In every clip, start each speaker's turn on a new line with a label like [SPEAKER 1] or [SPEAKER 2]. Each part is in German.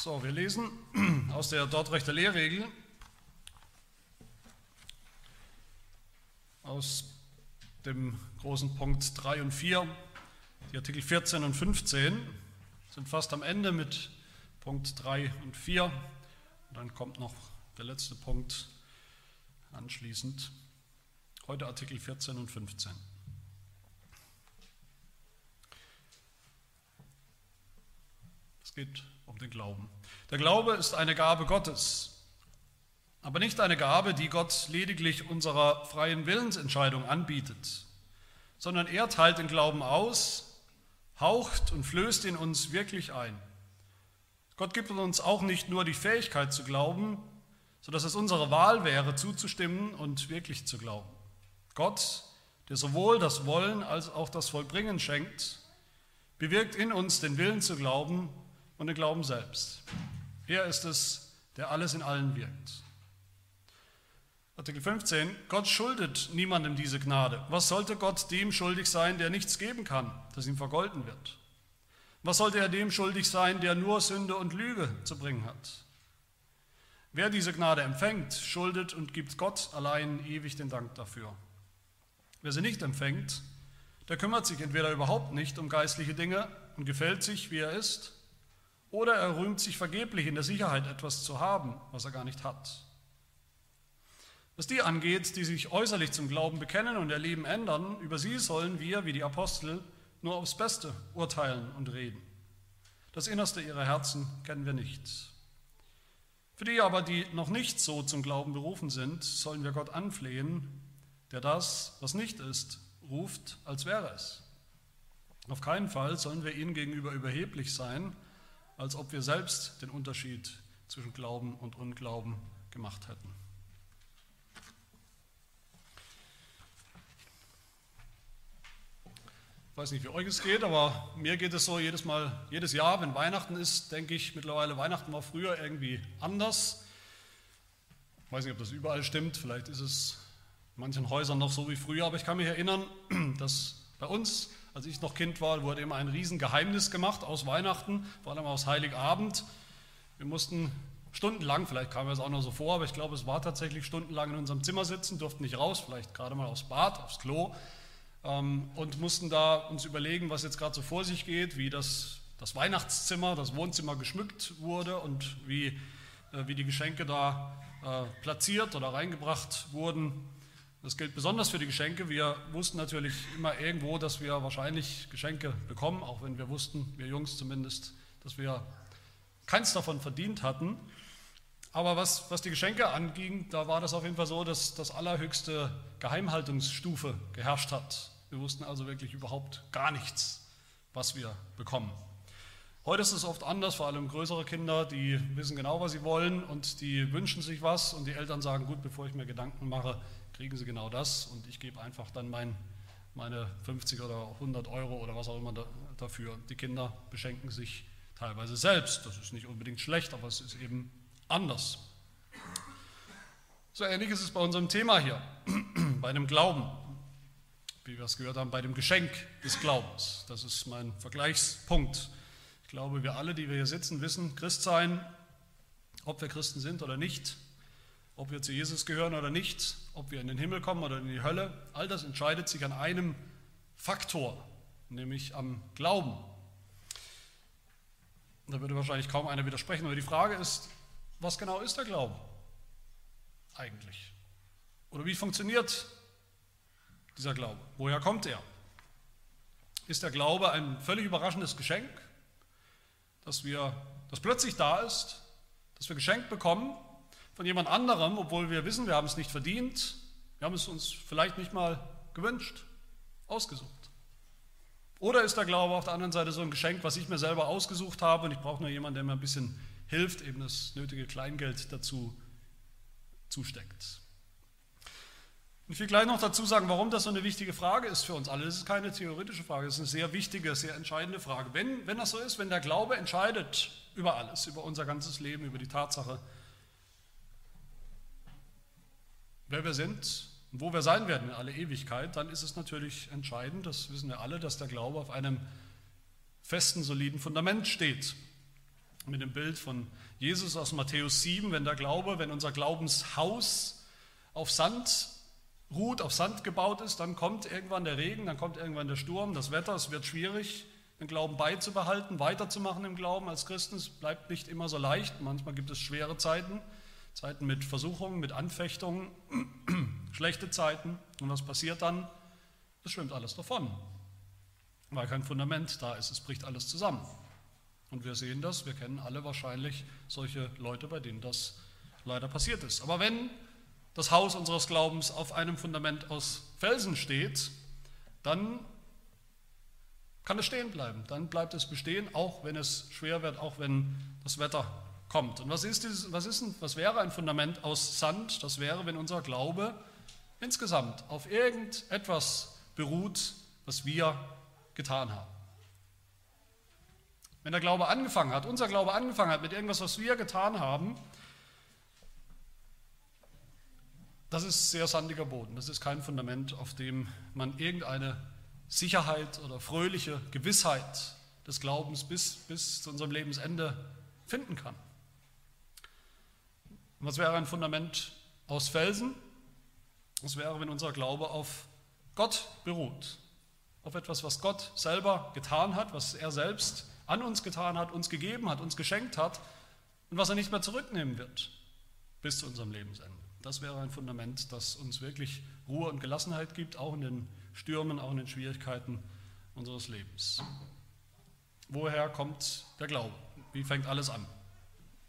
[SPEAKER 1] So, wir lesen aus der Dortrechter Lehrregel, aus dem großen Punkt 3 und 4, die Artikel 14 und 15 sind fast am Ende mit Punkt 3 und 4. Und dann kommt noch der letzte Punkt anschließend. Heute Artikel 14 und 15. Es geht um den Glauben. Der Glaube ist eine Gabe Gottes, aber nicht eine Gabe, die Gott lediglich unserer freien Willensentscheidung anbietet, sondern er teilt den Glauben aus, haucht und flößt ihn uns wirklich ein. Gott gibt uns auch nicht nur die Fähigkeit zu glauben, sodass es unsere Wahl wäre, zuzustimmen und wirklich zu glauben. Gott, der sowohl das Wollen als auch das Vollbringen schenkt, bewirkt in uns den Willen zu glauben und den Glauben selbst. Er ist es, der alles in allen wirkt. Artikel 15. Gott schuldet niemandem diese Gnade. Was sollte Gott dem schuldig sein, der nichts geben kann, das ihm vergolten wird? Was sollte er dem schuldig sein, der nur Sünde und Lüge zu bringen hat? Wer diese Gnade empfängt, schuldet und gibt Gott allein ewig den Dank dafür. Wer sie nicht empfängt, der kümmert sich entweder überhaupt nicht um geistliche Dinge und gefällt sich, wie er ist, oder er rühmt sich vergeblich in der Sicherheit, etwas zu haben, was er gar nicht hat. Was die angeht, die sich äußerlich zum Glauben bekennen und ihr Leben ändern, über sie sollen wir, wie die Apostel, nur aufs Beste urteilen und reden. Das Innerste ihrer Herzen kennen wir nicht. Für die aber, die noch nicht so zum Glauben berufen sind, sollen wir Gott anflehen, der das, was nicht ist, ruft, als wäre es. Auf keinen Fall sollen wir ihnen gegenüber überheblich sein, als ob wir selbst den Unterschied zwischen Glauben und Unglauben gemacht hätten. Ich weiß nicht, wie euch es geht, aber mir geht es so jedes Mal, jedes Jahr, wenn Weihnachten ist, denke ich mittlerweile, Weihnachten war früher irgendwie anders. Ich weiß nicht, ob das überall stimmt, vielleicht ist es in manchen Häusern noch so wie früher, aber ich kann mich erinnern, dass bei uns als ich noch Kind war, wurde immer ein Riesengeheimnis gemacht aus Weihnachten, vor allem aus Heiligabend. Wir mussten stundenlang, vielleicht kam das auch noch so vor, aber ich glaube, es war tatsächlich stundenlang in unserem Zimmer sitzen, durften nicht raus, vielleicht gerade mal aufs Bad, aufs Klo ähm, und mussten da uns überlegen, was jetzt gerade so vor sich geht, wie das, das Weihnachtszimmer, das Wohnzimmer geschmückt wurde und wie, äh, wie die Geschenke da äh, platziert oder reingebracht wurden. Das gilt besonders für die Geschenke. Wir wussten natürlich immer irgendwo, dass wir wahrscheinlich Geschenke bekommen, auch wenn wir wussten, wir Jungs zumindest, dass wir keins davon verdient hatten. Aber was, was die Geschenke anging, da war das auf jeden Fall so, dass das allerhöchste Geheimhaltungsstufe geherrscht hat. Wir wussten also wirklich überhaupt gar nichts, was wir bekommen. Heute ist es oft anders, vor allem größere Kinder, die wissen genau, was sie wollen und die wünschen sich was und die Eltern sagen, gut, bevor ich mir Gedanken mache, kriegen sie genau das und ich gebe einfach dann mein, meine 50 oder 100 Euro oder was auch immer da, dafür. Die Kinder beschenken sich teilweise selbst. Das ist nicht unbedingt schlecht, aber es ist eben anders. So ähnlich ist es bei unserem Thema hier, bei dem Glauben, wie wir es gehört haben, bei dem Geschenk des Glaubens. Das ist mein Vergleichspunkt. Ich glaube, wir alle, die wir hier sitzen, wissen, Christ sein, ob wir Christen sind oder nicht, ob wir zu Jesus gehören oder nicht, ob wir in den Himmel kommen oder in die Hölle, all das entscheidet sich an einem Faktor, nämlich am Glauben. Da würde wahrscheinlich kaum einer widersprechen, aber die Frage ist, was genau ist der Glaube eigentlich? Oder wie funktioniert dieser Glaube? Woher kommt er? Ist der Glaube ein völlig überraschendes Geschenk, dass wir, das plötzlich da ist, dass wir geschenkt bekommen von jemand anderem, obwohl wir wissen, wir haben es nicht verdient, wir haben es uns vielleicht nicht mal gewünscht, ausgesucht. Oder ist der Glaube auf der anderen Seite so ein Geschenk, was ich mir selber ausgesucht habe und ich brauche nur jemanden, der mir ein bisschen hilft, eben das nötige Kleingeld dazu zusteckt. Ich will gleich noch dazu sagen, warum das so eine wichtige Frage ist für uns alle. Das ist keine theoretische Frage, das ist eine sehr wichtige, sehr entscheidende Frage. Wenn, wenn das so ist, wenn der Glaube entscheidet über alles, über unser ganzes Leben, über die Tatsache, wer wir sind und wo wir sein werden in alle Ewigkeit, dann ist es natürlich entscheidend, das wissen wir alle, dass der Glaube auf einem festen, soliden Fundament steht. mit dem Bild von Jesus aus Matthäus 7, wenn der Glaube, wenn unser Glaubenshaus auf Sand ruht, auf Sand gebaut ist, dann kommt irgendwann der Regen, dann kommt irgendwann der Sturm, das Wetter, es wird schwierig, den Glauben beizubehalten, weiterzumachen im Glauben als Christen. Es bleibt nicht immer so leicht, manchmal gibt es schwere Zeiten, Zeiten mit Versuchungen, mit Anfechtungen, schlechte Zeiten. Und was passiert dann? Es schwimmt alles davon, weil kein Fundament da ist, es bricht alles zusammen. Und wir sehen das, wir kennen alle wahrscheinlich solche Leute, bei denen das leider passiert ist. Aber wenn das Haus unseres Glaubens auf einem Fundament aus Felsen steht, dann kann es stehen bleiben. Dann bleibt es bestehen, auch wenn es schwer wird, auch wenn das Wetter kommt. Und was, ist dieses, was, ist, was wäre ein Fundament aus Sand? Das wäre, wenn unser Glaube insgesamt auf irgendetwas beruht, was wir getan haben. Wenn der Glaube angefangen hat, unser Glaube angefangen hat mit irgendwas, was wir getan haben, das ist sehr sandiger Boden. Das ist kein Fundament, auf dem man irgendeine Sicherheit oder fröhliche Gewissheit des Glaubens bis, bis zu unserem Lebensende finden kann. Und was wäre ein Fundament aus Felsen? Das wäre, wenn unser Glaube auf Gott beruht, auf etwas, was Gott selber getan hat, was er selbst an uns getan hat, uns gegeben hat, uns geschenkt hat und was er nicht mehr zurücknehmen wird bis zu unserem Lebensende. Das wäre ein Fundament, das uns wirklich Ruhe und Gelassenheit gibt, auch in den Stürmen, auch in den Schwierigkeiten unseres Lebens. Woher kommt der Glaube? Wie fängt alles an?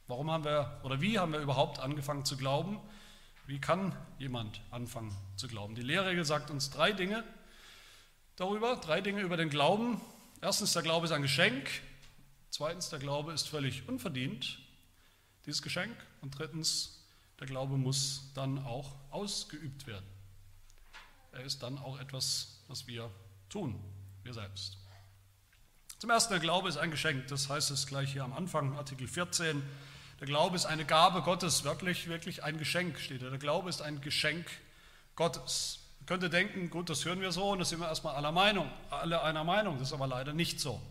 [SPEAKER 1] Warum haben wir oder wie haben wir überhaupt angefangen zu glauben? Wie kann jemand anfangen zu glauben? Die Lehrregel sagt uns drei Dinge darüber, drei Dinge über den Glauben. Erstens, der Glaube ist ein Geschenk. Zweitens, der Glaube ist völlig unverdient, dieses Geschenk. Und drittens, der Glaube muss dann auch ausgeübt werden. Er ist dann auch etwas, was wir tun, wir selbst. Zum Ersten, der Glaube ist ein Geschenk. Das heißt es gleich hier am Anfang, Artikel 14. Der Glaube ist eine Gabe Gottes, wörtlich, wirklich ein Geschenk steht da. Der Glaube ist ein Geschenk Gottes. Man könnte denken, gut, das hören wir so und das sind wir erstmal aller Meinung, alle einer Meinung. Das ist aber leider nicht so.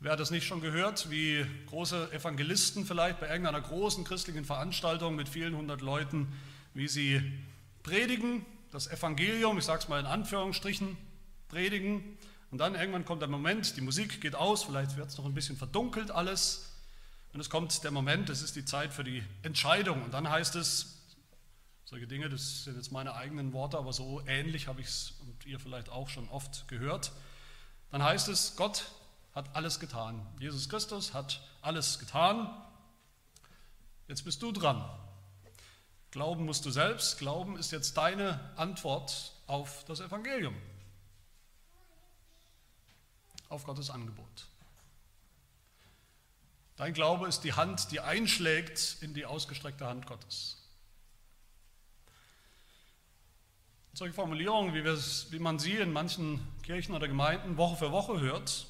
[SPEAKER 1] Wer hat das nicht schon gehört, wie große Evangelisten vielleicht bei irgendeiner großen christlichen Veranstaltung mit vielen hundert Leuten, wie sie predigen, das Evangelium, ich sage es mal in Anführungsstrichen, predigen und dann irgendwann kommt der Moment, die Musik geht aus, vielleicht wird es noch ein bisschen verdunkelt alles und es kommt der Moment, es ist die Zeit für die Entscheidung und dann heißt es, solche Dinge, das sind jetzt meine eigenen Worte, aber so ähnlich habe ich es und ihr vielleicht auch schon oft gehört, dann heißt es, Gott hat alles getan. Jesus Christus hat alles getan. Jetzt bist du dran. Glauben musst du selbst. Glauben ist jetzt deine Antwort auf das Evangelium, auf Gottes Angebot. Dein Glaube ist die Hand, die einschlägt in die ausgestreckte Hand Gottes. Solche Formulierungen, wie, wie man sie in manchen Kirchen oder Gemeinden Woche für Woche hört,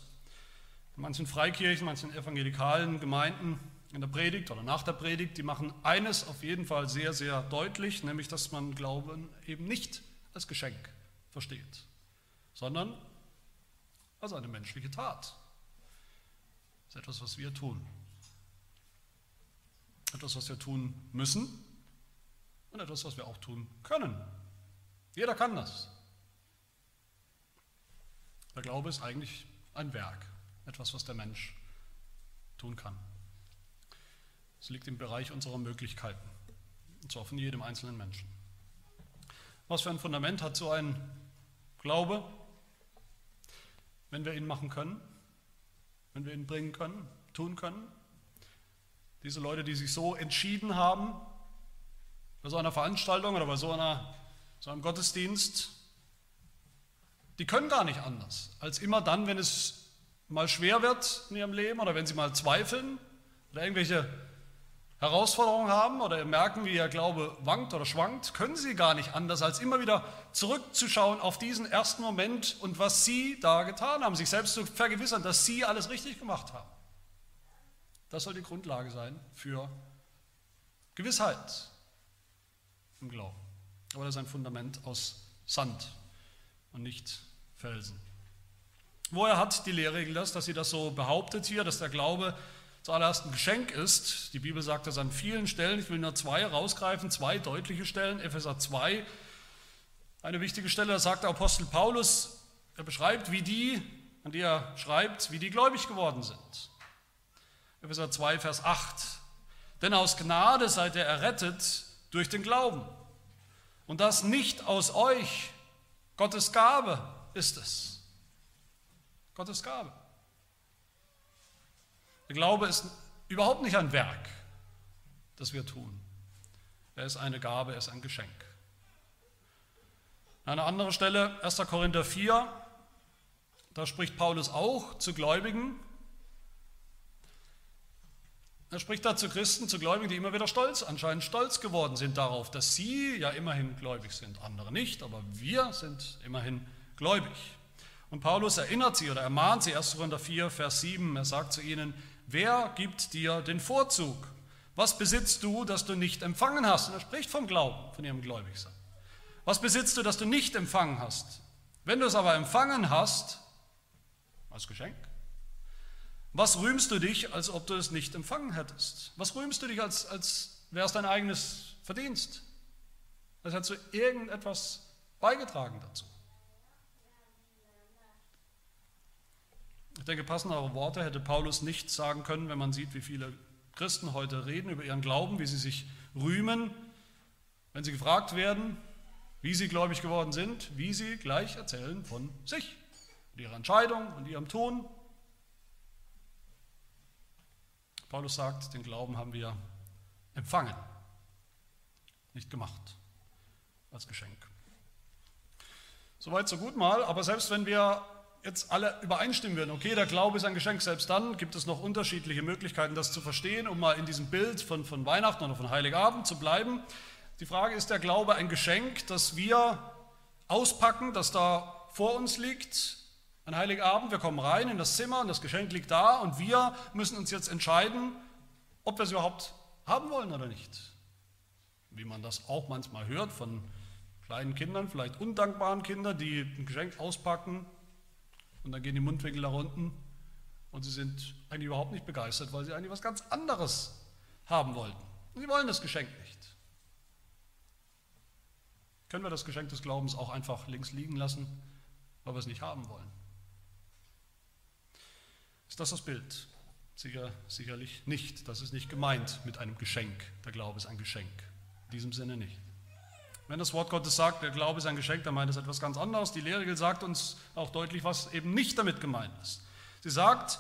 [SPEAKER 1] in manchen Freikirchen, manchen evangelikalen Gemeinden in der Predigt oder nach der Predigt, die machen eines auf jeden Fall sehr, sehr deutlich, nämlich dass man Glauben eben nicht als Geschenk versteht, sondern als eine menschliche Tat. Das ist etwas, was wir tun. Etwas, was wir tun müssen und etwas, was wir auch tun können. Jeder kann das. Der Glaube ist eigentlich ein Werk etwas, was der Mensch tun kann. Es liegt im Bereich unserer Möglichkeiten, und zwar von jedem einzelnen Menschen. Was für ein Fundament hat so ein Glaube, wenn wir ihn machen können, wenn wir ihn bringen können, tun können? Diese Leute, die sich so entschieden haben, bei so einer Veranstaltung oder bei so, einer, so einem Gottesdienst, die können gar nicht anders, als immer dann, wenn es mal schwer wird in ihrem Leben oder wenn sie mal zweifeln oder irgendwelche Herausforderungen haben oder merken, wie ihr Glaube wankt oder schwankt, können sie gar nicht anders, als immer wieder zurückzuschauen auf diesen ersten Moment und was sie da getan haben, sich selbst zu vergewissern, dass sie alles richtig gemacht haben. Das soll die Grundlage sein für Gewissheit im Glauben. Aber das ist ein Fundament aus Sand und nicht Felsen. Woher hat die Lehrregel das, dass sie das so behauptet hier, dass der Glaube zuallererst ein Geschenk ist. Die Bibel sagt das an vielen Stellen. Ich will nur zwei rausgreifen, zwei deutliche Stellen. Epheser 2, eine wichtige Stelle, da sagt der Apostel Paulus, er beschreibt, wie die, an die er schreibt, wie die gläubig geworden sind. Epheser 2, Vers 8. Denn aus Gnade seid ihr errettet durch den Glauben. Und das nicht aus euch. Gottes Gabe ist es. Gottes Gabe. Der Glaube ist überhaupt nicht ein Werk, das wir tun. Er ist eine Gabe, er ist ein Geschenk. An einer anderen Stelle, 1. Korinther 4, da spricht Paulus auch zu Gläubigen. Er spricht da zu Christen, zu Gläubigen, die immer wieder stolz, anscheinend stolz geworden sind darauf, dass sie ja immerhin gläubig sind. Andere nicht, aber wir sind immerhin gläubig. Und Paulus erinnert sie oder ermahnt sie, 1. Korinther 4, Vers 7, er sagt zu ihnen, wer gibt dir den Vorzug? Was besitzt du, das du nicht empfangen hast? Und er spricht vom Glauben, von ihrem Gläubigsein. Was besitzt du, das du nicht empfangen hast? Wenn du es aber empfangen hast, als Geschenk, was rühmst du dich, als ob du es nicht empfangen hättest? Was rühmst du dich, als, als wäre es dein eigenes Verdienst? Als hättest du irgendetwas beigetragen dazu. Ich denke, passendere Worte hätte Paulus nicht sagen können, wenn man sieht, wie viele Christen heute reden über ihren Glauben, wie sie sich rühmen, wenn sie gefragt werden, wie sie gläubig geworden sind, wie sie gleich erzählen von sich und ihrer Entscheidung und ihrem Tun. Paulus sagt, den Glauben haben wir empfangen, nicht gemacht, als Geschenk. Soweit, so gut mal, aber selbst wenn wir jetzt alle übereinstimmen würden, okay, der Glaube ist ein Geschenk, selbst dann gibt es noch unterschiedliche Möglichkeiten, das zu verstehen, um mal in diesem Bild von, von Weihnachten oder von Heiligabend zu bleiben. Die Frage ist der Glaube ein Geschenk, das wir auspacken, das da vor uns liegt, an Heiligabend, wir kommen rein in das Zimmer und das Geschenk liegt da und wir müssen uns jetzt entscheiden, ob wir es überhaupt haben wollen oder nicht. Wie man das auch manchmal hört von kleinen Kindern, vielleicht undankbaren Kindern, die ein Geschenk auspacken und dann gehen die Mundwinkel nach unten und sie sind eigentlich überhaupt nicht begeistert, weil sie eigentlich was ganz anderes haben wollten. sie wollen das Geschenk nicht. Können wir das Geschenk des Glaubens auch einfach links liegen lassen, weil wir es nicht haben wollen? Ist das das Bild? Sicher, sicherlich nicht. Das ist nicht gemeint mit einem Geschenk. Der Glaube ist ein Geschenk. In diesem Sinne nicht. Wenn das Wort Gottes sagt, der Glaube ist ein Geschenk, dann meint es etwas ganz anderes. Die Lehregel sagt uns auch deutlich, was eben nicht damit gemeint ist. Sie sagt,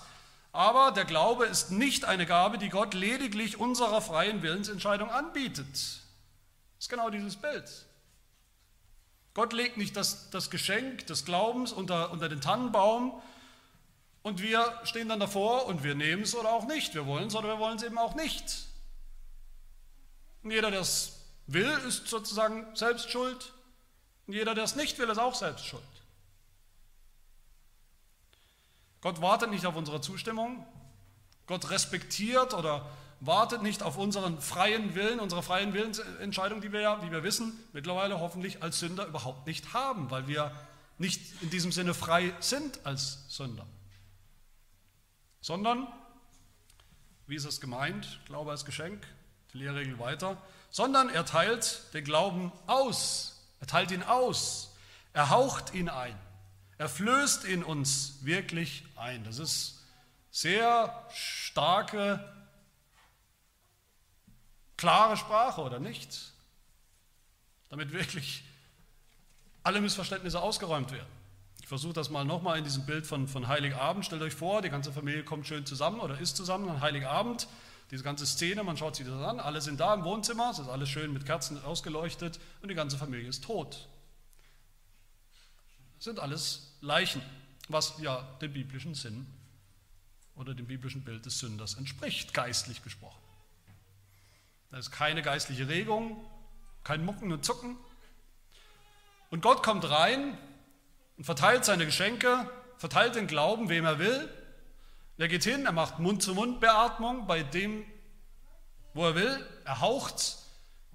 [SPEAKER 1] aber der Glaube ist nicht eine Gabe, die Gott lediglich unserer freien Willensentscheidung anbietet. Das ist genau dieses Bild. Gott legt nicht das, das Geschenk des Glaubens unter, unter den Tannenbaum und wir stehen dann davor und wir nehmen es oder auch nicht. Wir wollen es oder wir wollen es eben auch nicht. Und jeder, der es will, ist sozusagen selbst schuld. Und jeder, der es nicht will, ist auch selbst schuld. Gott wartet nicht auf unsere Zustimmung. Gott respektiert oder wartet nicht auf unseren freien Willen, unsere freien Willensentscheidung, die wir ja, wie wir wissen, mittlerweile hoffentlich als Sünder überhaupt nicht haben, weil wir nicht in diesem Sinne frei sind als Sünder. Sondern, wie ist es gemeint, Glaube als Geschenk, die Lehrregel weiter, sondern er teilt den Glauben aus, er teilt ihn aus, er haucht ihn ein, er flößt ihn uns wirklich ein. Das ist sehr starke klare Sprache oder nicht? Damit wirklich alle Missverständnisse ausgeräumt werden. Versuche das mal nochmal in diesem Bild von, von Heiligabend. Stellt euch vor, die ganze Familie kommt schön zusammen oder ist zusammen an Heiligabend. Diese ganze Szene, man schaut sich das an, alle sind da im Wohnzimmer, es ist alles schön mit Kerzen ausgeleuchtet und die ganze Familie ist tot. Das sind alles Leichen, was ja dem biblischen Sinn oder dem biblischen Bild des Sünders entspricht, geistlich gesprochen. Da ist keine geistliche Regung, kein Mucken und Zucken. Und Gott kommt rein und verteilt seine Geschenke, verteilt den Glauben, wem er will. Er geht hin, er macht Mund-zu-Mund-Beatmung bei dem, wo er will. Er haucht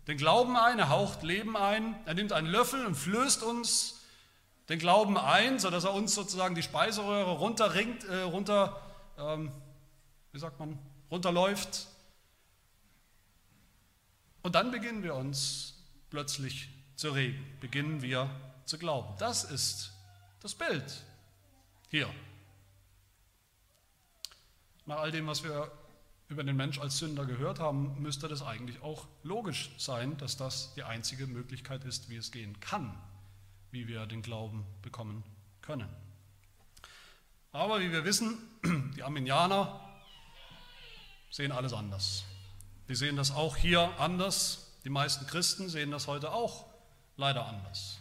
[SPEAKER 1] den Glauben ein, er haucht Leben ein. Er nimmt einen Löffel und flößt uns den Glauben ein, sodass er uns sozusagen die Speiseröhre runterringt, äh, runter, ähm, wie sagt man, runterläuft. Und dann beginnen wir uns plötzlich zu regen, beginnen wir zu glauben. Das ist das Bild hier. Nach all dem, was wir über den Mensch als Sünder gehört haben, müsste das eigentlich auch logisch sein, dass das die einzige Möglichkeit ist, wie es gehen kann, wie wir den Glauben bekommen können. Aber wie wir wissen, die Arminianer sehen alles anders. Die sehen das auch hier anders. Die meisten Christen sehen das heute auch leider anders.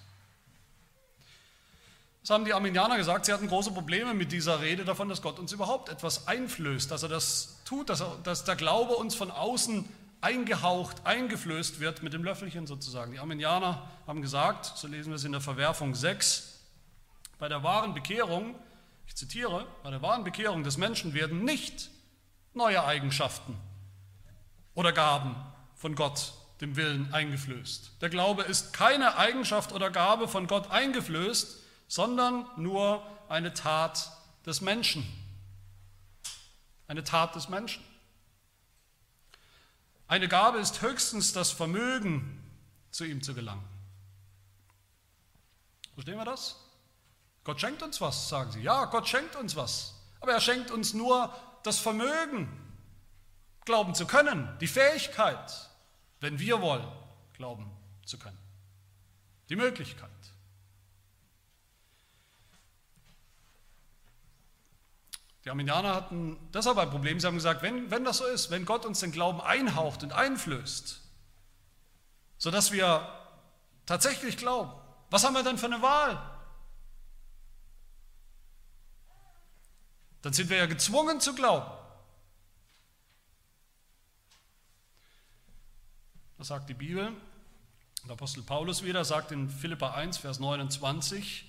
[SPEAKER 1] Das haben die Arminianer gesagt, sie hatten große Probleme mit dieser Rede davon, dass Gott uns überhaupt etwas einflößt, dass er das tut, dass, er, dass der Glaube uns von außen eingehaucht, eingeflößt wird mit dem Löffelchen sozusagen. Die Arminianer haben gesagt, so lesen wir es in der Verwerfung 6, bei der wahren Bekehrung, ich zitiere, bei der wahren Bekehrung des Menschen werden nicht neue Eigenschaften oder Gaben von Gott, dem Willen, eingeflößt. Der Glaube ist keine Eigenschaft oder Gabe von Gott eingeflößt, sondern nur eine Tat des Menschen. Eine Tat des Menschen. Eine Gabe ist höchstens das Vermögen, zu ihm zu gelangen. Verstehen wir das? Gott schenkt uns was, sagen sie. Ja, Gott schenkt uns was. Aber er schenkt uns nur das Vermögen, glauben zu können, die Fähigkeit, wenn wir wollen, glauben zu können. Die Möglichkeit. Die Arminianer hatten deshalb ein Problem. Sie haben gesagt, wenn, wenn das so ist, wenn Gott uns den Glauben einhaucht und einflößt, sodass wir tatsächlich glauben, was haben wir dann für eine Wahl? Dann sind wir ja gezwungen zu glauben. Das sagt die Bibel. Der Apostel Paulus wieder sagt in Philippa 1, Vers 29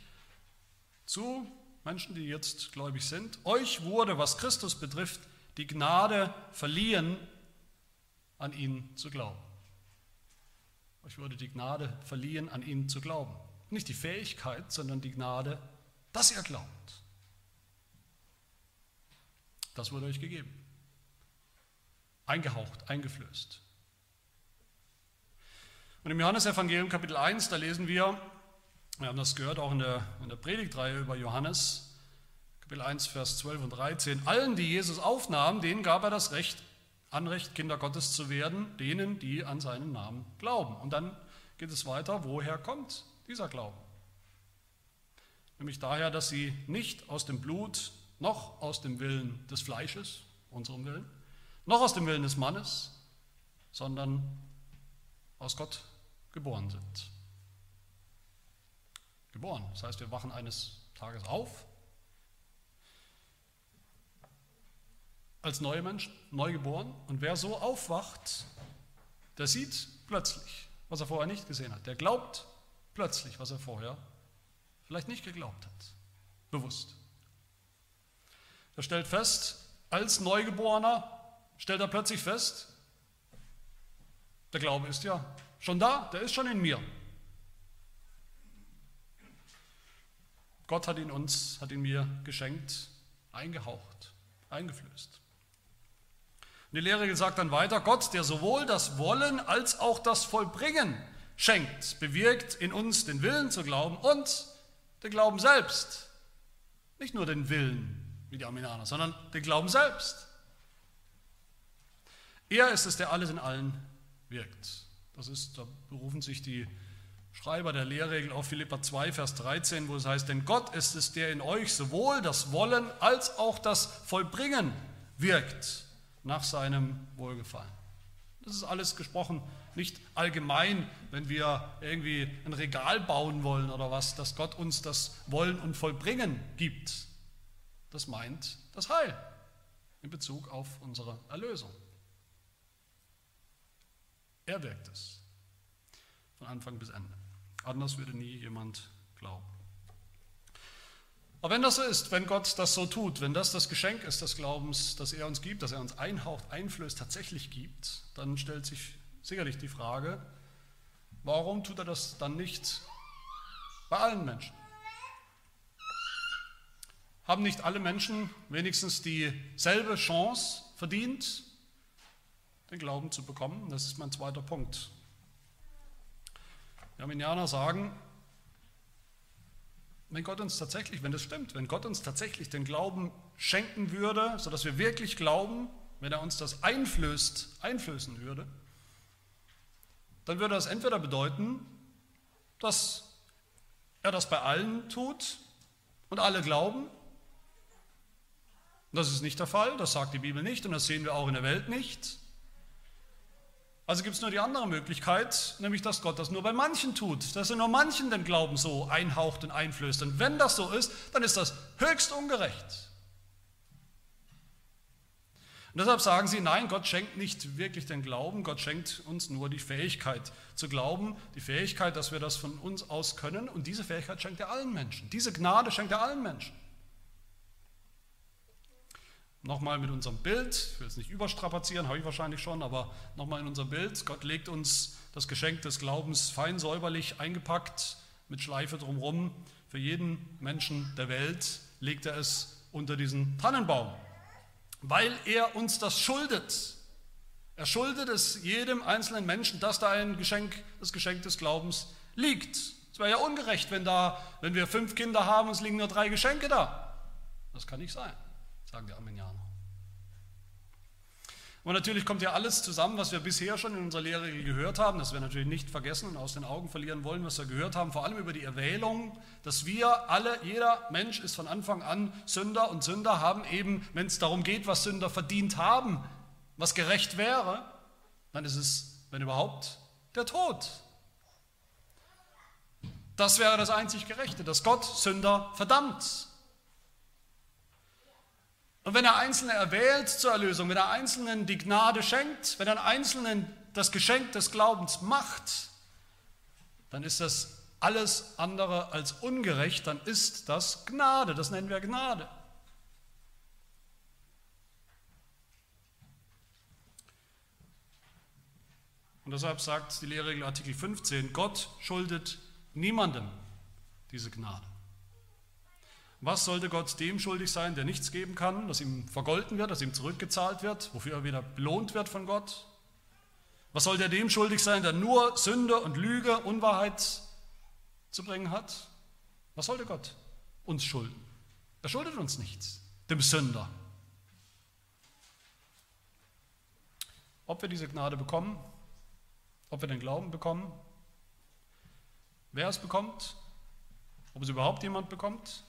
[SPEAKER 1] zu Menschen, die jetzt gläubig sind, euch wurde, was Christus betrifft, die Gnade verliehen, an ihn zu glauben. Euch wurde die Gnade verliehen, an ihn zu glauben. Nicht die Fähigkeit, sondern die Gnade, dass ihr glaubt. Das wurde euch gegeben. Eingehaucht, eingeflößt. Und im Johannesevangelium Kapitel 1, da lesen wir, wir haben das gehört auch in der, in der Predigtreihe über Johannes, Kapitel 1, Vers 12 und 13. Allen, die Jesus aufnahmen, denen gab er das Recht, Anrecht, Kinder Gottes zu werden, denen, die an seinen Namen glauben. Und dann geht es weiter, woher kommt dieser Glauben? Nämlich daher, dass sie nicht aus dem Blut, noch aus dem Willen des Fleisches, unserem Willen, noch aus dem Willen des Mannes, sondern aus Gott geboren sind geboren. Das heißt, wir wachen eines Tages auf als neue Menschen, neu geboren. Und wer so aufwacht, der sieht plötzlich, was er vorher nicht gesehen hat. Der glaubt plötzlich, was er vorher vielleicht nicht geglaubt hat. Bewusst. Er stellt fest, als Neugeborener stellt er plötzlich fest, der Glaube ist ja schon da, der ist schon in mir. Gott hat ihn uns, hat ihn mir geschenkt, eingehaucht, eingeflößt. Und die Lehre sagt dann weiter, Gott, der sowohl das Wollen als auch das Vollbringen schenkt, bewirkt in uns den Willen zu glauben und den Glauben selbst. Nicht nur den Willen, wie die Arminianer, sondern den Glauben selbst. Er ist es, der alles in allen wirkt. Das ist, da berufen sich die Schreiber der Lehrregel auf Philippa 2, Vers 13, wo es heißt, denn Gott ist es, der in euch sowohl das Wollen als auch das Vollbringen wirkt nach seinem Wohlgefallen. Das ist alles gesprochen, nicht allgemein, wenn wir irgendwie ein Regal bauen wollen oder was, dass Gott uns das Wollen und Vollbringen gibt. Das meint das Heil in Bezug auf unsere Erlösung. Er wirkt es von Anfang bis Ende. Anders würde nie jemand glauben. Aber wenn das so ist, wenn Gott das so tut, wenn das das Geschenk ist des Glaubens, das er uns gibt, das er uns einhaucht, einflößt, tatsächlich gibt, dann stellt sich sicherlich die Frage, warum tut er das dann nicht bei allen Menschen? Haben nicht alle Menschen wenigstens dieselbe Chance verdient, den Glauben zu bekommen. Das ist mein zweiter Punkt. Arminianer sagen, wenn Gott uns tatsächlich, wenn das stimmt, wenn Gott uns tatsächlich den Glauben schenken würde, sodass wir wirklich glauben, wenn er uns das einflößt, einflößen würde, dann würde das entweder bedeuten, dass er das bei allen tut und alle glauben. Das ist nicht der Fall, das sagt die Bibel nicht und das sehen wir auch in der Welt nicht. Also gibt es nur die andere Möglichkeit, nämlich dass Gott das nur bei manchen tut, dass er nur manchen den Glauben so einhaucht und einflößt. Und wenn das so ist, dann ist das höchst ungerecht. Und deshalb sagen sie, nein, Gott schenkt nicht wirklich den Glauben, Gott schenkt uns nur die Fähigkeit zu glauben, die Fähigkeit, dass wir das von uns aus können. Und diese Fähigkeit schenkt er allen Menschen. Diese Gnade schenkt er allen Menschen. Nochmal mit unserem Bild, ich will es nicht überstrapazieren, habe ich wahrscheinlich schon, aber nochmal in unserem Bild. Gott legt uns das Geschenk des Glaubens fein säuberlich eingepackt, mit Schleife drumherum. Für jeden Menschen der Welt legt er es unter diesen Tannenbaum, weil er uns das schuldet. Er schuldet es jedem einzelnen Menschen, dass da ein Geschenk, das Geschenk des Glaubens liegt. Es wäre ja ungerecht, wenn, da, wenn wir fünf Kinder haben und es liegen nur drei Geschenke da. Das kann nicht sein sagen die Armenianer. Und natürlich kommt ja alles zusammen, was wir bisher schon in unserer Lehre gehört haben, das wir natürlich nicht vergessen und aus den Augen verlieren wollen, was wir gehört haben, vor allem über die Erwählung, dass wir alle, jeder Mensch ist von Anfang an Sünder und Sünder haben eben, wenn es darum geht, was Sünder verdient haben, was gerecht wäre, dann ist es, wenn überhaupt, der Tod. Das wäre das einzig Gerechte, dass Gott Sünder verdammt. Und wenn er Einzelne erwählt zur Erlösung, wenn er Einzelnen die Gnade schenkt, wenn er Einzelnen das Geschenk des Glaubens macht, dann ist das alles andere als ungerecht, dann ist das Gnade, das nennen wir Gnade. Und deshalb sagt die Lehrregel Artikel 15, Gott schuldet niemandem diese Gnade. Was sollte Gott dem schuldig sein, der nichts geben kann, dass ihm vergolten wird, dass ihm zurückgezahlt wird, wofür er wieder belohnt wird von Gott? Was sollte er dem schuldig sein, der nur Sünde und Lüge, Unwahrheit zu bringen hat? Was sollte Gott uns schulden? Er schuldet uns nichts, dem Sünder. Ob wir diese Gnade bekommen, ob wir den Glauben bekommen, wer es bekommt, ob es überhaupt jemand bekommt,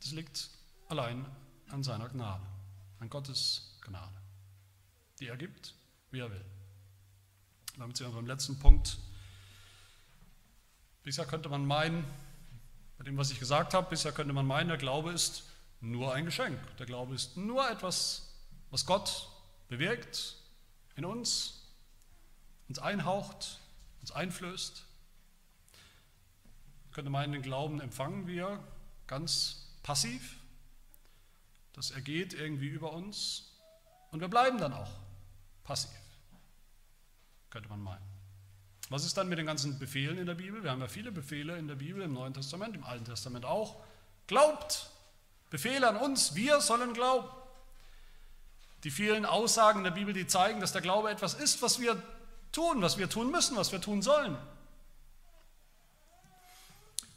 [SPEAKER 1] das liegt allein an seiner Gnade, an Gottes Gnade, die er gibt, wie er will. Damit sind wir beim letzten Punkt. Bisher könnte man meinen, bei dem, was ich gesagt habe, bisher könnte man meinen, der Glaube ist nur ein Geschenk. Der Glaube ist nur etwas, was Gott bewirkt in uns, uns einhaucht, uns einflößt. Man könnte meinen, den Glauben empfangen wir ganz passiv. Das ergeht irgendwie über uns und wir bleiben dann auch passiv, könnte man meinen. Was ist dann mit den ganzen Befehlen in der Bibel? Wir haben ja viele Befehle in der Bibel, im Neuen Testament, im Alten Testament auch. Glaubt! Befehle an uns, wir sollen glauben. Die vielen Aussagen in der Bibel, die zeigen, dass der Glaube etwas ist, was wir tun, was wir tun müssen, was wir tun sollen.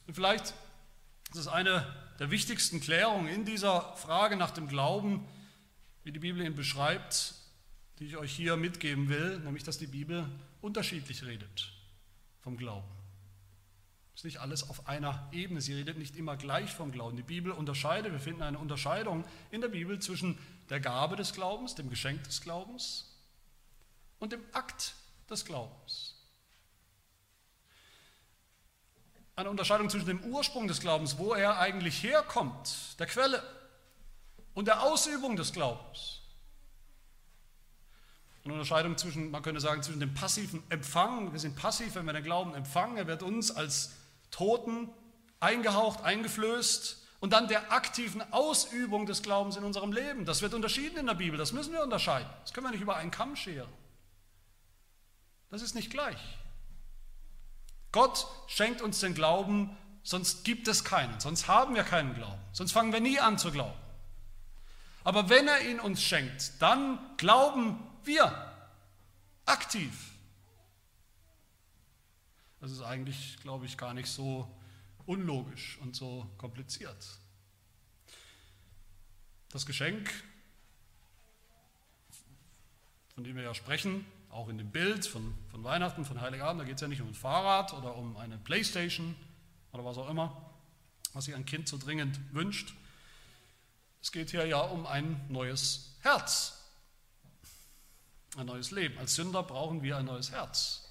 [SPEAKER 1] Und vielleicht ist es eine der wichtigsten Klärungen in dieser Frage nach dem Glauben, wie die Bibel ihn beschreibt, die ich euch hier mitgeben will, nämlich dass die Bibel unterschiedlich redet vom Glauben. Es ist nicht alles auf einer Ebene, sie redet nicht immer gleich vom Glauben. Die Bibel unterscheidet, wir finden eine Unterscheidung in der Bibel zwischen der Gabe des Glaubens, dem Geschenk des Glaubens und dem Akt des Glaubens. Eine Unterscheidung zwischen dem Ursprung des Glaubens, wo er eigentlich herkommt, der Quelle, und der Ausübung des Glaubens. Eine Unterscheidung zwischen, man könnte sagen, zwischen dem passiven Empfang, wir sind passiv, wenn wir den Glauben empfangen, er wird uns als Toten eingehaucht, eingeflößt, und dann der aktiven Ausübung des Glaubens in unserem Leben. Das wird unterschieden in der Bibel, das müssen wir unterscheiden. Das können wir nicht über einen Kamm scheren. Das ist nicht gleich. Gott schenkt uns den Glauben, sonst gibt es keinen, sonst haben wir keinen Glauben, sonst fangen wir nie an zu glauben. Aber wenn er ihn uns schenkt, dann glauben wir aktiv. Das ist eigentlich, glaube ich, gar nicht so unlogisch und so kompliziert. Das Geschenk, von dem wir ja sprechen, auch in dem Bild von, von Weihnachten, von Heiligabend, da geht es ja nicht um ein Fahrrad oder um eine Playstation oder was auch immer, was sich ein Kind so dringend wünscht. Es geht hier ja um ein neues Herz, ein neues Leben. Als Sünder brauchen wir ein neues Herz.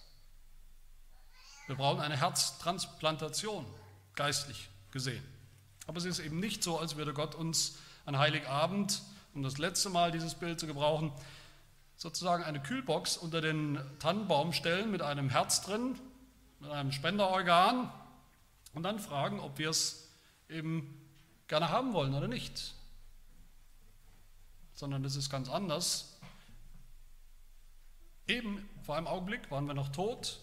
[SPEAKER 1] Wir brauchen eine Herztransplantation, geistlich gesehen. Aber es ist eben nicht so, als würde Gott uns an Heiligabend, um das letzte Mal dieses Bild zu gebrauchen, sozusagen eine Kühlbox unter den Tannenbaum stellen mit einem Herz drin, mit einem Spenderorgan und dann fragen, ob wir es eben gerne haben wollen oder nicht. Sondern es ist ganz anders. Eben vor einem Augenblick waren wir noch tot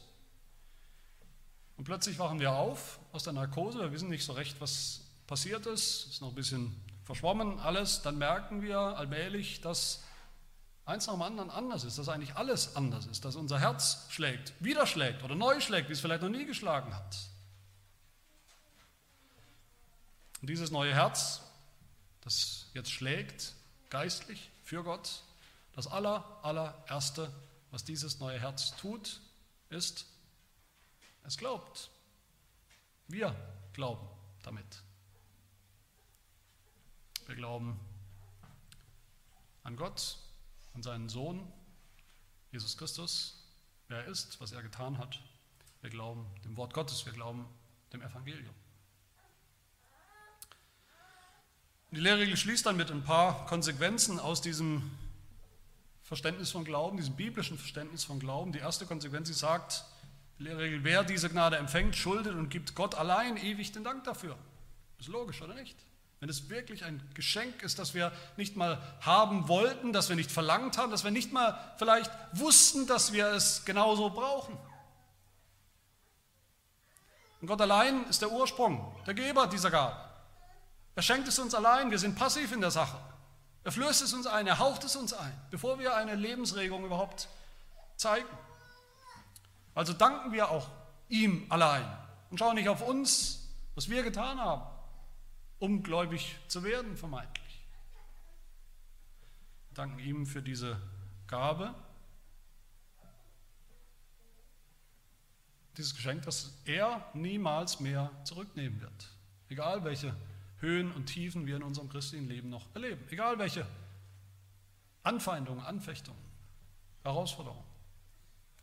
[SPEAKER 1] und plötzlich wachen wir auf aus der Narkose. Wir wissen nicht so recht, was passiert ist. Ist noch ein bisschen verschwommen alles. Dann merken wir allmählich, dass eins nach dem anderen anders ist, dass eigentlich alles anders ist, dass unser Herz schlägt, wieder schlägt oder neu schlägt, wie es vielleicht noch nie geschlagen hat. Und dieses neue Herz, das jetzt schlägt, geistlich für Gott, das aller, allererste, was dieses neue Herz tut, ist, es glaubt. Wir glauben damit. Wir glauben an Gott, an seinen Sohn, Jesus Christus, wer er ist, was er getan hat. Wir glauben dem Wort Gottes, wir glauben dem Evangelium. Die Lehrregel schließt dann mit ein paar Konsequenzen aus diesem Verständnis von Glauben, diesem biblischen Verständnis von Glauben. Die erste Konsequenz, sie sagt, die Lehrregel, wer diese Gnade empfängt, schuldet und gibt Gott allein ewig den Dank dafür. Ist logisch, oder nicht? Wenn es wirklich ein Geschenk ist, das wir nicht mal haben wollten, das wir nicht verlangt haben, dass wir nicht mal vielleicht wussten, dass wir es genauso brauchen. Und Gott allein ist der Ursprung, der Geber dieser Gabe. Er schenkt es uns allein, wir sind passiv in der Sache. Er flößt es uns ein, er haucht es uns ein, bevor wir eine Lebensregung überhaupt zeigen. Also danken wir auch ihm allein und schauen nicht auf uns, was wir getan haben um gläubig zu werden, vermeintlich. Wir danken ihm für diese Gabe, dieses Geschenk, das er niemals mehr zurücknehmen wird. Egal welche Höhen und Tiefen wir in unserem christlichen Leben noch erleben. Egal welche Anfeindungen, Anfechtungen, Herausforderungen.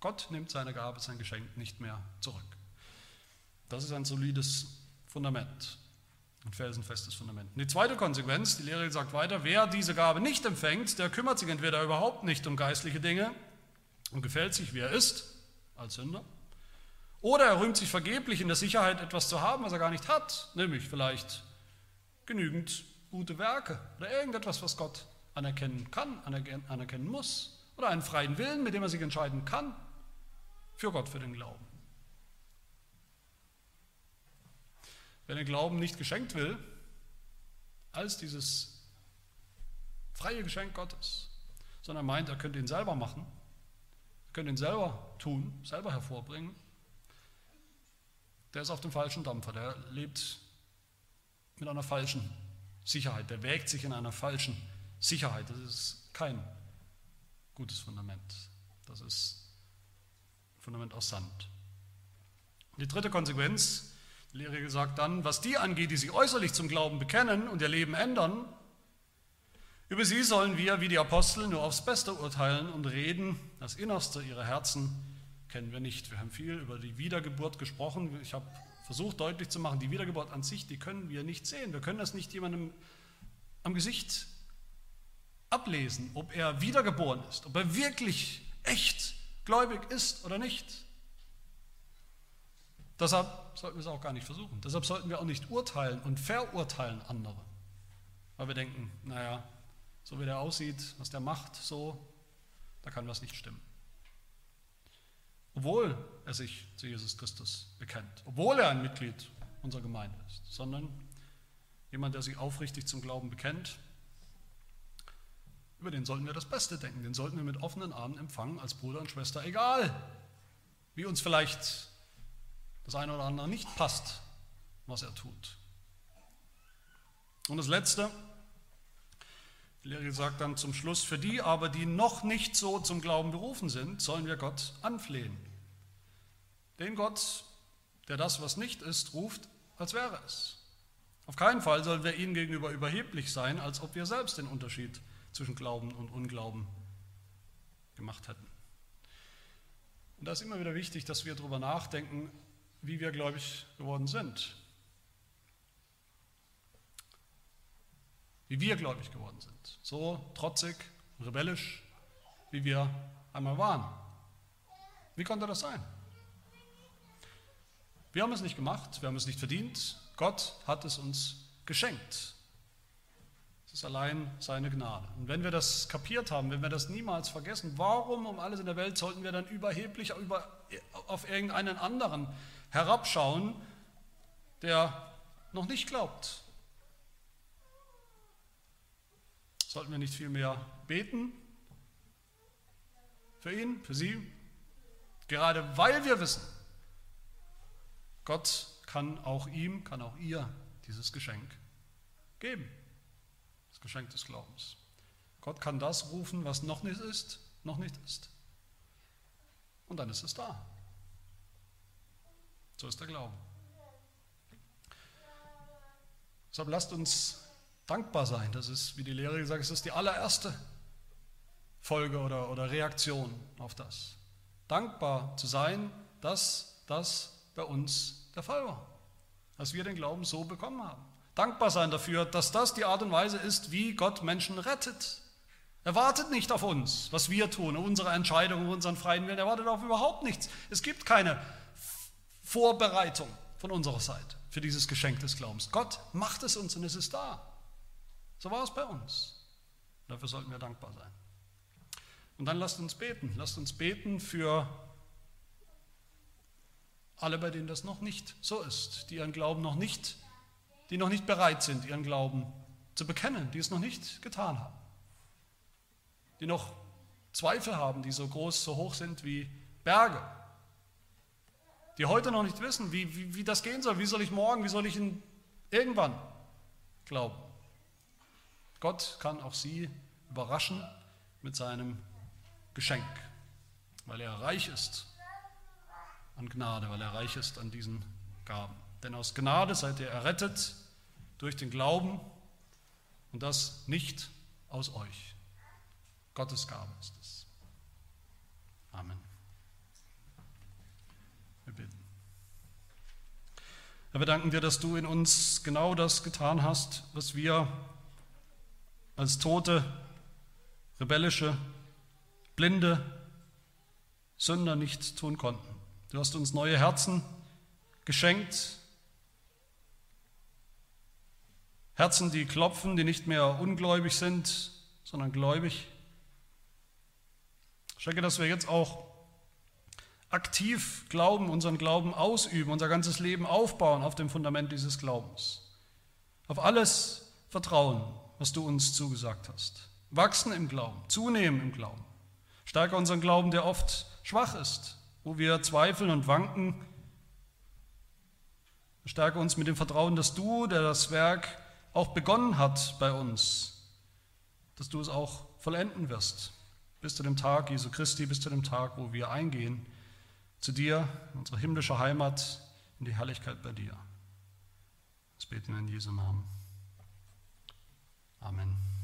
[SPEAKER 1] Gott nimmt seine Gabe, sein Geschenk nicht mehr zurück. Das ist ein solides Fundament. Ein felsenfestes Fundament. Und die zweite Konsequenz, die Lehre sagt weiter, wer diese Gabe nicht empfängt, der kümmert sich entweder überhaupt nicht um geistliche Dinge und gefällt sich, wie er ist, als Sünder, oder er rühmt sich vergeblich in der Sicherheit, etwas zu haben, was er gar nicht hat, nämlich vielleicht genügend gute Werke oder irgendetwas, was Gott anerkennen kann, anerkennen muss, oder einen freien Willen, mit dem er sich entscheiden kann für Gott, für den Glauben. Wer den Glauben nicht geschenkt will, als dieses freie Geschenk Gottes, sondern meint, er könnte ihn selber machen, er könnte ihn selber tun, selber hervorbringen, der ist auf dem falschen Dampfer, der lebt mit einer falschen Sicherheit, der wägt sich in einer falschen Sicherheit. Das ist kein gutes Fundament. Das ist ein Fundament aus Sand. Die dritte Konsequenz die Lehre sagt dann, was die angeht, die sich äußerlich zum Glauben bekennen und ihr Leben ändern, über sie sollen wir, wie die Apostel, nur aufs Beste urteilen und reden. Das Innerste ihrer Herzen kennen wir nicht. Wir haben viel über die Wiedergeburt gesprochen. Ich habe versucht deutlich zu machen, die Wiedergeburt an sich, die können wir nicht sehen. Wir können das nicht jemandem am Gesicht ablesen, ob er wiedergeboren ist, ob er wirklich echt gläubig ist oder nicht. Deshalb sollten wir es auch gar nicht versuchen. Deshalb sollten wir auch nicht urteilen und verurteilen andere. Weil wir denken, naja, so wie der aussieht, was der macht, so, da kann was nicht stimmen. Obwohl er sich zu Jesus Christus bekennt, obwohl er ein Mitglied unserer Gemeinde ist, sondern jemand, der sich aufrichtig zum Glauben bekennt, über den sollten wir das Beste denken, den sollten wir mit offenen Armen empfangen als Bruder und Schwester, egal wie uns vielleicht das eine oder andere nicht passt, was er tut. Und das Letzte, die Lehre sagt dann zum Schluss, für die aber, die noch nicht so zum Glauben berufen sind, sollen wir Gott anflehen. Den Gott, der das, was nicht ist, ruft, als wäre es. Auf keinen Fall sollen wir ihnen gegenüber überheblich sein, als ob wir selbst den Unterschied zwischen Glauben und Unglauben gemacht hätten. Und da ist immer wieder wichtig, dass wir darüber nachdenken, wie wir gläubig geworden sind. Wie wir gläubig geworden sind. So trotzig, rebellisch, wie wir einmal waren. Wie konnte das sein? Wir haben es nicht gemacht, wir haben es nicht verdient. Gott hat es uns geschenkt. Es ist allein seine Gnade. Und wenn wir das kapiert haben, wenn wir das niemals vergessen, warum um alles in der Welt sollten wir dann überheblich über, auf irgendeinen anderen herabschauen, der noch nicht glaubt? Sollten wir nicht vielmehr beten für ihn, für sie? Gerade weil wir wissen, Gott kann auch ihm, kann auch ihr dieses Geschenk geben. Das Geschenk des Glaubens. Gott kann das rufen, was noch nicht ist, noch nicht ist. Und dann ist es da. So ist der Glaube. Deshalb lasst uns dankbar sein. Das ist, wie die Lehre gesagt das ist die allererste Folge oder, oder Reaktion auf das. Dankbar zu sein, dass das bei uns der Fall war. Dass wir den Glauben so bekommen haben. Dankbar sein dafür, dass das die Art und Weise ist, wie Gott Menschen rettet. Er wartet nicht auf uns, was wir tun, unsere Entscheidungen, unseren freien Willen. Er wartet auf überhaupt nichts. Es gibt keine Vorbereitung von unserer Seite für dieses Geschenk des Glaubens. Gott macht es uns und es ist da. So war es bei uns. Dafür sollten wir dankbar sein. Und dann lasst uns beten. Lasst uns beten für alle, bei denen das noch nicht so ist, die ihren Glauben noch nicht, die noch nicht bereit sind, ihren Glauben zu bekennen, die es noch nicht getan haben, die noch Zweifel haben, die so groß, so hoch sind wie Berge, die heute noch nicht wissen, wie, wie, wie das gehen soll, wie soll ich morgen, wie soll ich in irgendwann glauben. Gott kann auch sie überraschen mit seinem Geschenk, weil er reich ist an Gnade, weil er reich ist an diesen Gaben. Denn aus Gnade seid ihr errettet durch den Glauben und das nicht aus euch. Gottes Gabe ist es. Amen. Wir bitten. Herr, wir danken dir, dass du in uns genau das getan hast, was wir als tote, rebellische, blinde Sünder nicht tun konnten. Du hast uns neue Herzen geschenkt, Herzen, die klopfen, die nicht mehr ungläubig sind, sondern gläubig. Ich denke, dass wir jetzt auch aktiv glauben, unseren Glauben ausüben, unser ganzes Leben aufbauen auf dem Fundament dieses Glaubens. Auf alles vertrauen, was du uns zugesagt hast. Wachsen im Glauben, zunehmen im Glauben. Stärke unseren Glauben, der oft schwach ist, wo wir zweifeln und wanken. Stärke uns mit dem Vertrauen, dass du, der das Werk auch begonnen hat bei uns, dass du es auch vollenden wirst, bis zu dem Tag Jesu Christi, bis zu dem Tag, wo wir eingehen zu dir, unsere himmlische Heimat, in die Herrlichkeit bei dir. Das beten wir in Jesu Namen. Amen.